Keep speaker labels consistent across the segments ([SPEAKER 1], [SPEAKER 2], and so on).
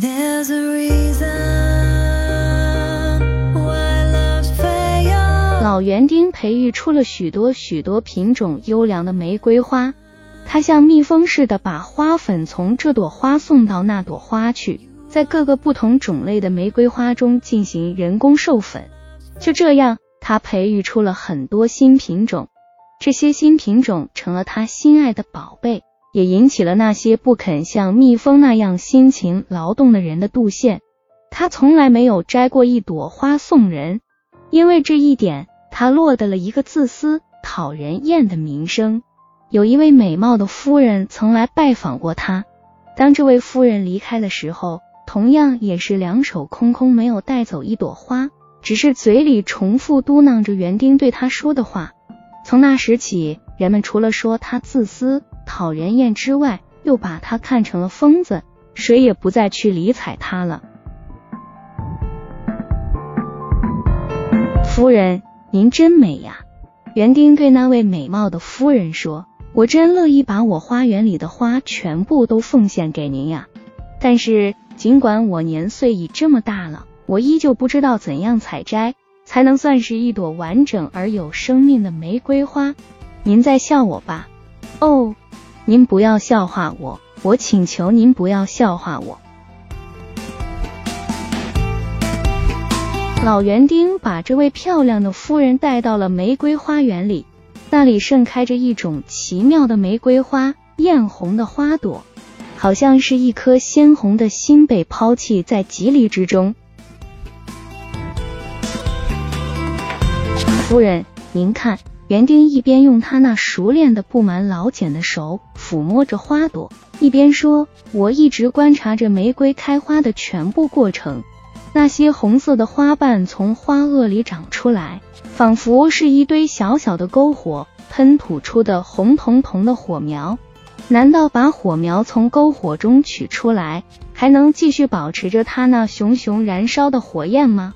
[SPEAKER 1] There's a reason why love failed.
[SPEAKER 2] 老园丁培育出了许多许多品种优良的玫瑰花，他像蜜蜂似的把花粉从这朵花送到那朵花去，在各个不同种类的玫瑰花中进行人工授粉。就这样，他培育出了很多新品种，这些新品种成了他心爱的宝贝，也引起了那些不肯像蜜蜂那样辛勤劳动的人的妒羡。他从来没有摘过一朵花送人，因为这一点，他落得了一个自私、讨人厌的名声。有一位美貌的夫人曾来拜访过他，当这位夫人离开的时候，同样也是两手空空，没有带走一朵花。只是嘴里重复嘟囔着园丁对他说的话。从那时起，人们除了说他自私、讨人厌之外，又把他看成了疯子，谁也不再去理睬他了。夫人，您真美呀！园丁对那位美貌的夫人说：“我真乐意把我花园里的花全部都奉献给您呀。但是，尽管我年岁已这么大了。”我依旧不知道怎样采摘才能算是一朵完整而有生命的玫瑰花。您在笑我吧？哦，您不要笑话我，我请求您不要笑话我。老园丁把这位漂亮的夫人带到了玫瑰花园里，那里盛开着一种奇妙的玫瑰花，艳红的花朵，好像是一颗鲜红的心被抛弃在极离之中。夫人，您看，园丁一边用他那熟练的布满老茧的手抚摸着花朵，一边说：“我一直观察着玫瑰开花的全部过程。那些红色的花瓣从花萼里长出来，仿佛是一堆小小的篝火喷吐出的红彤彤的火苗。难道把火苗从篝火中取出来，还能继续保持着它那熊熊燃烧的火焰吗？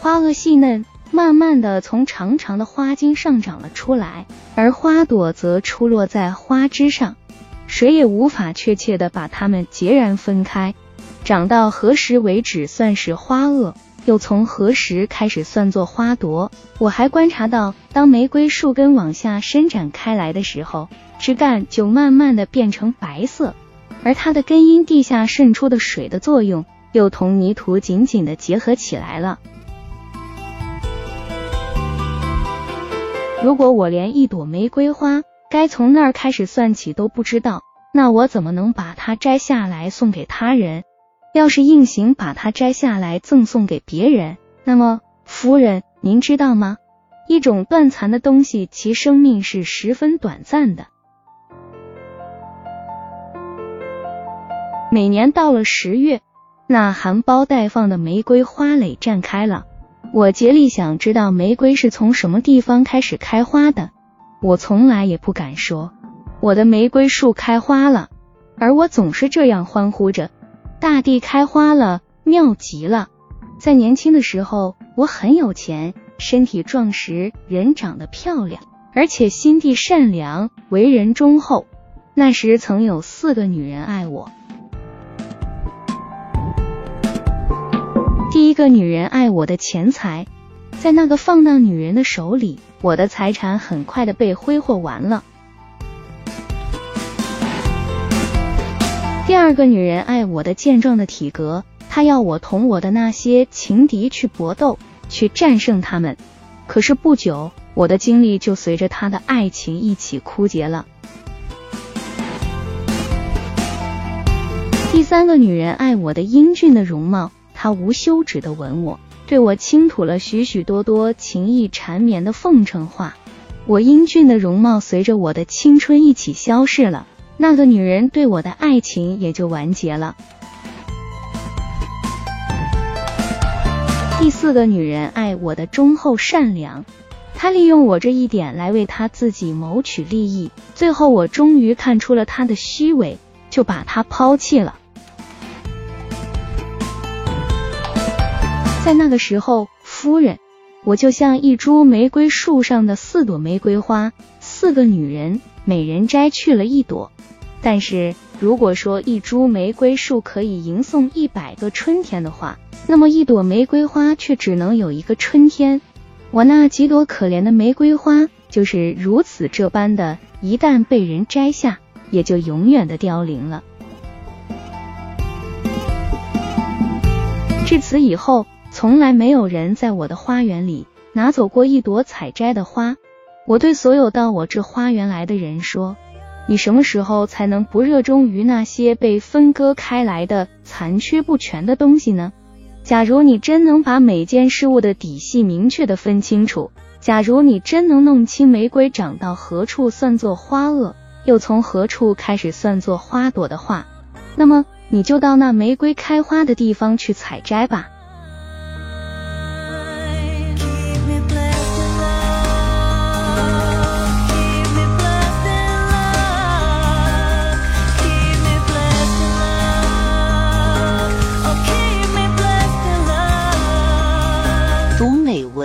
[SPEAKER 2] 花萼细嫩。”慢慢的从长长的花茎上长了出来，而花朵则出落在花枝上，谁也无法确切的把它们截然分开。长到何时为止算是花萼，又从何时开始算作花朵？我还观察到，当玫瑰树根往下伸展开来的时候，枝干就慢慢的变成白色，而它的根因地下渗出的水的作用，又同泥土紧紧的结合起来了。如果我连一朵玫瑰花该从那儿开始算起都不知道，那我怎么能把它摘下来送给他人？要是硬行把它摘下来赠送给别人，那么夫人，您知道吗？一种断残的东西，其生命是十分短暂的。每年到了十月，那含苞待放的玫瑰花蕾绽开了。我竭力想知道玫瑰是从什么地方开始开花的，我从来也不敢说我的玫瑰树开花了，而我总是这样欢呼着：大地开花了，妙极了！在年轻的时候，我很有钱，身体壮实，人长得漂亮，而且心地善良，为人忠厚。那时曾有四个女人爱我。一个女人爱我的钱财，在那个放荡女人的手里，我的财产很快的被挥霍完了。第二个女人爱我的健壮的体格，她要我同我的那些情敌去搏斗，去战胜他们。可是不久，我的精力就随着她的爱情一起枯竭了。第三个女人爱我的英俊的容貌。他无休止的吻我，对我倾吐了许许多多情意缠绵的奉承话。我英俊的容貌随着我的青春一起消逝了，那个女人对我的爱情也就完结了。第四个女人爱我的忠厚善良，她利用我这一点来为她自己谋取利益，最后我终于看出了她的虚伪，就把她抛弃了。在那个时候，夫人，我就像一株玫瑰树上的四朵玫瑰花，四个女人，每人摘去了一朵。但是如果说一株玫瑰树可以迎送一百个春天的话，那么一朵玫瑰花却只能有一个春天。我那几朵可怜的玫瑰花就是如此这般的，一旦被人摘下，也就永远的凋零了。至此以后，从来没有人在我的花园里拿走过一朵采摘的花。我对所有到我这花园来的人说：“你什么时候才能不热衷于那些被分割开来的残缺不全的东西呢？假如你真能把每件事物的底细明确的分清楚，假如你真能弄清玫瑰长到何处算作花萼，又从何处开始算作花朵的话，那么。”你就到那玫瑰开花的地方去采摘吧。